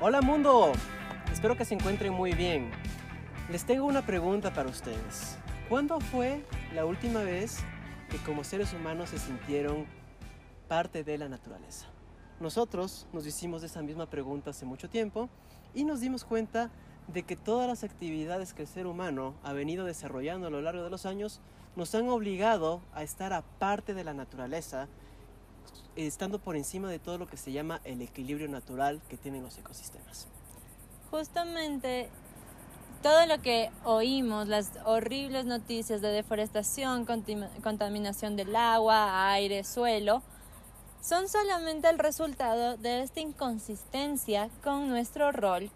Hola mundo, espero que se encuentren muy bien. Les tengo una pregunta para ustedes. ¿Cuándo fue la última vez que como seres humanos se sintieron parte de la naturaleza? Nosotros nos hicimos esa misma pregunta hace mucho tiempo y nos dimos cuenta de que todas las actividades que el ser humano ha venido desarrollando a lo largo de los años nos han obligado a estar aparte de la naturaleza, estando por encima de todo lo que se llama el equilibrio natural que tienen los ecosistemas. Justamente todo lo que oímos, las horribles noticias de deforestación, contaminación del agua, aire, suelo, son solamente el resultado de esta inconsistencia con nuestro rol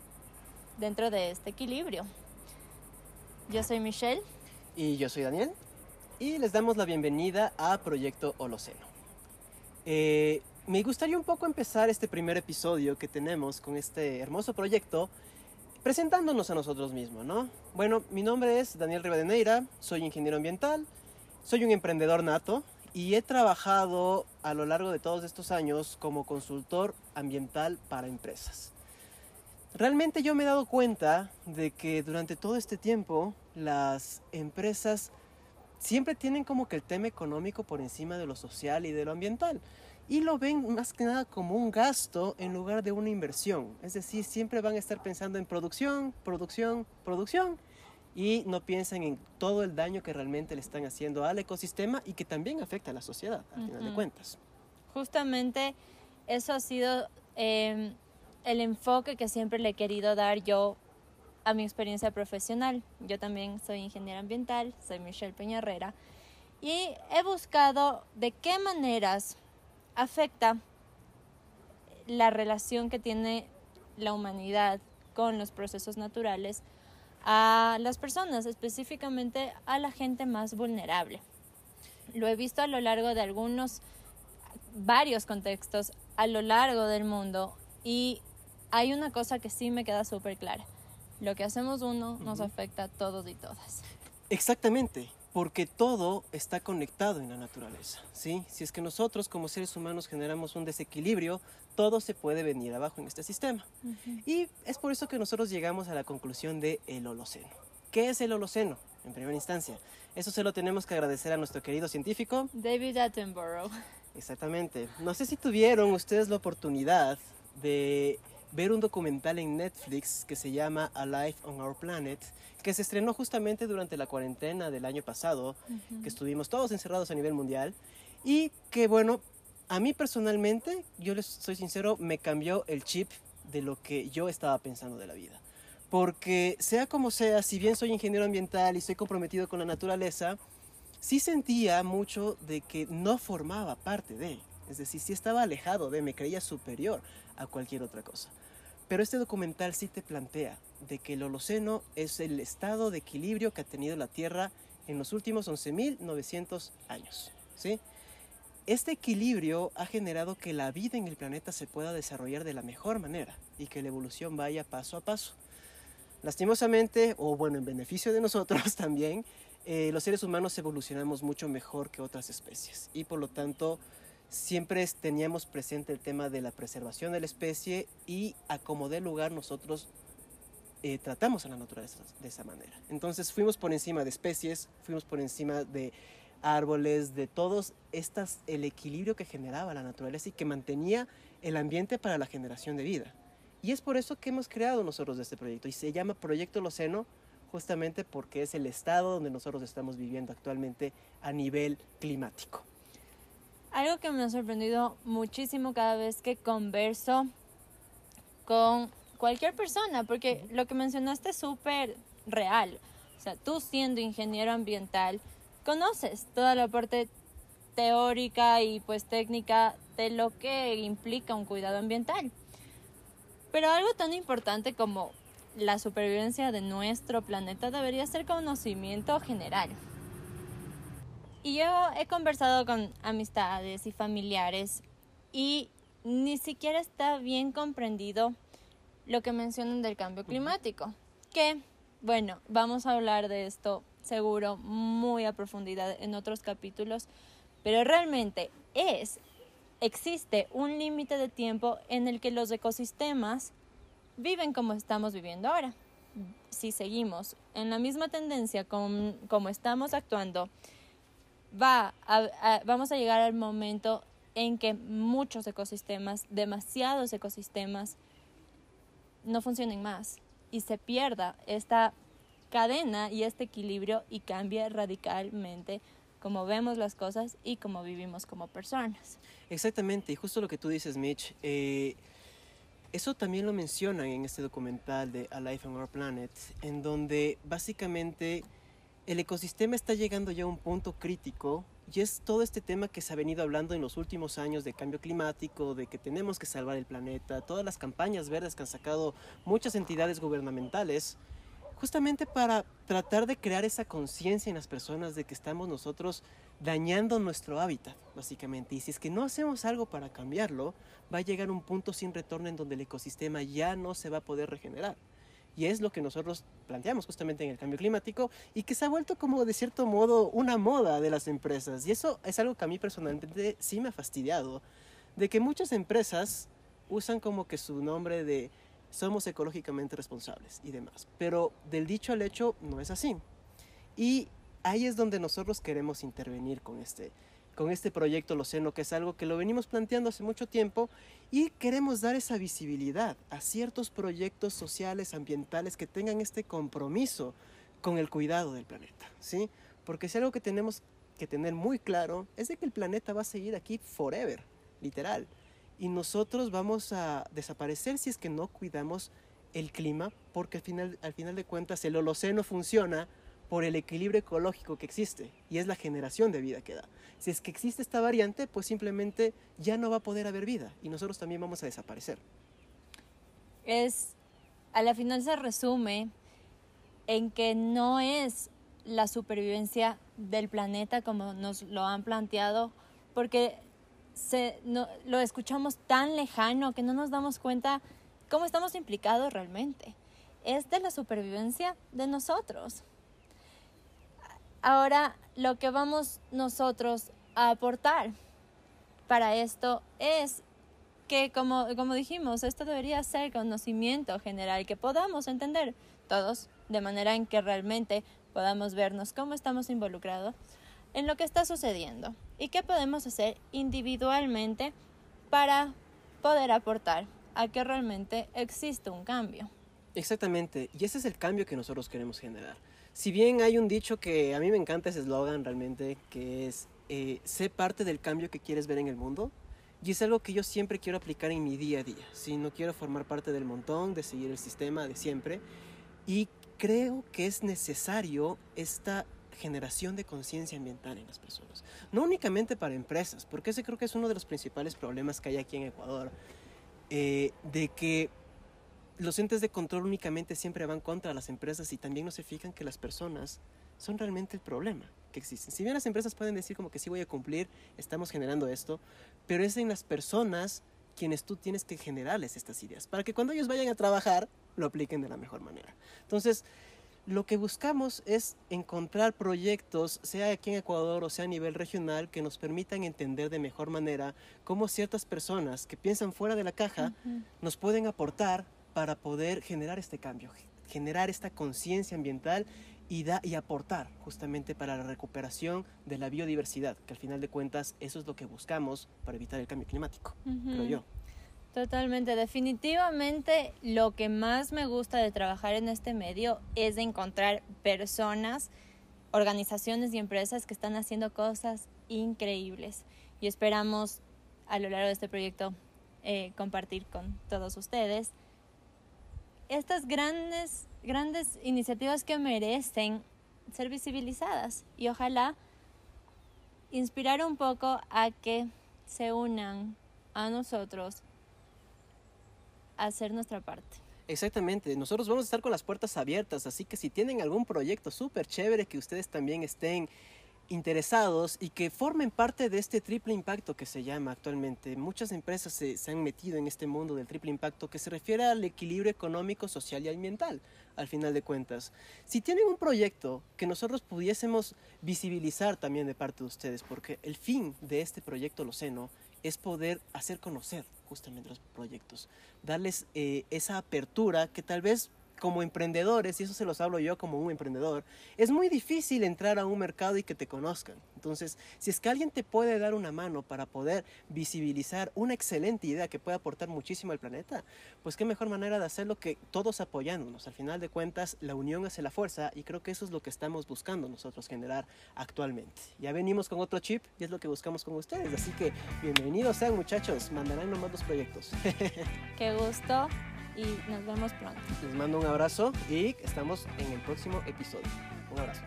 dentro de este equilibrio. Yo soy Michelle. Y yo soy Daniel. Y les damos la bienvenida a Proyecto Holoceno. Eh, me gustaría un poco empezar este primer episodio que tenemos con este hermoso proyecto presentándonos a nosotros mismos, ¿no? Bueno, mi nombre es Daniel Rivadeneira, soy ingeniero ambiental, soy un emprendedor nato y he trabajado a lo largo de todos estos años como consultor ambiental para empresas. Realmente yo me he dado cuenta de que durante todo este tiempo las empresas siempre tienen como que el tema económico por encima de lo social y de lo ambiental. Y lo ven más que nada como un gasto en lugar de una inversión. Es decir, siempre van a estar pensando en producción, producción, producción y no piensan en todo el daño que realmente le están haciendo al ecosistema y que también afecta a la sociedad, al final de cuentas. Justamente eso ha sido em, el enfoque que siempre le he querido dar yo a mi experiencia profesional. Yo también soy ingeniera ambiental, soy Michelle Peñarrera, y he buscado de qué maneras afecta la relación que tiene la humanidad con los procesos naturales a las personas, específicamente a la gente más vulnerable. Lo he visto a lo largo de algunos, varios contextos a lo largo del mundo y hay una cosa que sí me queda súper clara. Lo que hacemos uno nos afecta a todos y todas. Exactamente, porque todo está conectado en la naturaleza, ¿sí? Si es que nosotros como seres humanos generamos un desequilibrio, todo se puede venir abajo en este sistema. Y es por eso que nosotros llegamos a la conclusión de el Holoceno. ¿Qué es el Holoceno? En primera instancia, eso se lo tenemos que agradecer a nuestro querido científico David Attenborough. Exactamente. No sé si tuvieron ustedes la oportunidad de ver un documental en Netflix que se llama A Life on Our Planet, que se estrenó justamente durante la cuarentena del año pasado, que estuvimos todos encerrados a nivel mundial, y que bueno, a mí personalmente, yo les soy sincero, me cambió el chip de lo que yo estaba pensando de la vida. Porque sea como sea, si bien soy ingeniero ambiental y estoy comprometido con la naturaleza, sí sentía mucho de que no formaba parte de, es decir, sí estaba alejado de, me creía superior a cualquier otra cosa. Pero este documental sí te plantea de que el Holoceno es el estado de equilibrio que ha tenido la Tierra en los últimos 11.900 años. ¿sí? Este equilibrio ha generado que la vida en el planeta se pueda desarrollar de la mejor manera y que la evolución vaya paso a paso. Lastimosamente, o bueno, en beneficio de nosotros también, eh, los seres humanos evolucionamos mucho mejor que otras especies y por lo tanto siempre teníamos presente el tema de la preservación de la especie y a como dé lugar nosotros eh, tratamos a la naturaleza de esa manera. Entonces fuimos por encima de especies, fuimos por encima de árboles, de todos estas, el equilibrio que generaba la naturaleza y que mantenía el ambiente para la generación de vida. Y es por eso que hemos creado nosotros este proyecto y se llama Proyecto Loceno justamente porque es el estado donde nosotros estamos viviendo actualmente a nivel climático. Algo que me ha sorprendido muchísimo cada vez que converso con cualquier persona, porque lo que mencionaste es súper real. O sea, tú siendo ingeniero ambiental, conoces toda la parte teórica y pues técnica de lo que implica un cuidado ambiental. Pero algo tan importante como la supervivencia de nuestro planeta debería ser conocimiento general. Y yo he conversado con amistades y familiares y ni siquiera está bien comprendido lo que mencionan del cambio climático. Que, bueno, vamos a hablar de esto seguro muy a profundidad en otros capítulos, pero realmente es, existe un límite de tiempo en el que los ecosistemas viven como estamos viviendo ahora. Si seguimos en la misma tendencia con, como estamos actuando, va vamos a llegar al momento en que muchos ecosistemas, demasiados ecosistemas, no funcionen más y se pierda esta cadena y este equilibrio y cambie radicalmente como vemos las cosas y como vivimos como personas. Exactamente, y justo lo que tú dices, Mitch, eh, eso también lo mencionan en este documental de A Life on Our Planet, en donde básicamente el ecosistema está llegando ya a un punto crítico y es todo este tema que se ha venido hablando en los últimos años de cambio climático, de que tenemos que salvar el planeta, todas las campañas verdes que han sacado muchas entidades gubernamentales, justamente para tratar de crear esa conciencia en las personas de que estamos nosotros dañando nuestro hábitat, básicamente. Y si es que no hacemos algo para cambiarlo, va a llegar un punto sin retorno en donde el ecosistema ya no se va a poder regenerar. Y es lo que nosotros planteamos justamente en el cambio climático y que se ha vuelto como de cierto modo una moda de las empresas. Y eso es algo que a mí personalmente sí me ha fastidiado, de que muchas empresas usan como que su nombre de somos ecológicamente responsables y demás. Pero del dicho al hecho no es así. Y ahí es donde nosotros queremos intervenir con este, con este proyecto Loceno, que es algo que lo venimos planteando hace mucho tiempo y queremos dar esa visibilidad a ciertos proyectos sociales, ambientales que tengan este compromiso con el cuidado del planeta, ¿sí? Porque si algo que tenemos que tener muy claro es de que el planeta va a seguir aquí forever, literal y nosotros vamos a desaparecer si es que no cuidamos el clima, porque al final, al final de cuentas el Holoceno funciona por el equilibrio ecológico que existe y es la generación de vida que da. Si es que existe esta variante, pues simplemente ya no va a poder haber vida y nosotros también vamos a desaparecer. Es, a la final se resume en que no es la supervivencia del planeta como nos lo han planteado, porque se, no, lo escuchamos tan lejano que no nos damos cuenta cómo estamos implicados realmente. Es de la supervivencia de nosotros. Ahora, lo que vamos nosotros a aportar para esto es que, como, como dijimos, esto debería ser conocimiento general, que podamos entender todos, de manera en que realmente podamos vernos cómo estamos involucrados en lo que está sucediendo y qué podemos hacer individualmente para poder aportar a que realmente existe un cambio. Exactamente, y ese es el cambio que nosotros queremos generar. Si bien hay un dicho que a mí me encanta ese eslogan realmente, que es eh, sé parte del cambio que quieres ver en el mundo, y es algo que yo siempre quiero aplicar en mi día a día. Si no quiero formar parte del montón, de seguir el sistema de siempre, y creo que es necesario esta generación de conciencia ambiental en las personas. No únicamente para empresas, porque ese creo que es uno de los principales problemas que hay aquí en Ecuador, eh, de que los entes de control únicamente siempre van contra las empresas y también no se fijan que las personas son realmente el problema que existe. Si bien las empresas pueden decir como que sí voy a cumplir, estamos generando esto, pero es en las personas quienes tú tienes que generarles estas ideas, para que cuando ellos vayan a trabajar lo apliquen de la mejor manera. Entonces, lo que buscamos es encontrar proyectos, sea aquí en Ecuador o sea a nivel regional, que nos permitan entender de mejor manera cómo ciertas personas que piensan fuera de la caja nos pueden aportar para poder generar este cambio, generar esta conciencia ambiental y, da, y aportar justamente para la recuperación de la biodiversidad, que al final de cuentas eso es lo que buscamos para evitar el cambio climático, creo yo. Totalmente, definitivamente lo que más me gusta de trabajar en este medio es de encontrar personas, organizaciones y empresas que están haciendo cosas increíbles y esperamos a lo largo de este proyecto eh, compartir con todos ustedes estas grandes, grandes iniciativas que merecen ser visibilizadas y ojalá inspirar un poco a que se unan a nosotros hacer nuestra parte. Exactamente, nosotros vamos a estar con las puertas abiertas, así que si tienen algún proyecto súper chévere que ustedes también estén interesados y que formen parte de este triple impacto que se llama actualmente. Muchas empresas se, han metido en este mundo del triple impacto que se refiere al equilibrio económico, social y ambiental, al final de cuentas. Si tienen un proyecto que nosotros pudiésemos visibilizar también de parte de ustedes, porque el fin de este proyecto Loceno es poder hacer conocer justamente los proyectos, darles eh, esa apertura que tal vez como emprendedores, y eso se los hablo yo como un emprendedor, es muy difícil entrar a un mercado y que te conozcan. Entonces, si es que alguien te puede dar una mano para poder visibilizar una excelente idea que puede aportar muchísimo al planeta, pues qué mejor manera de hacerlo que todos apoyándonos. Al final de cuentas, la unión hace la fuerza y creo que eso es lo que estamos buscando nosotros generar actualmente. Ya venimos con otro chip y es lo que buscamos con ustedes. Así que bienvenidos sean muchachos, mandarán nomás los proyectos. Qué gusto y nos vemos pronto. Les mando un abrazo y estamos en el próximo episodio. Un abrazo.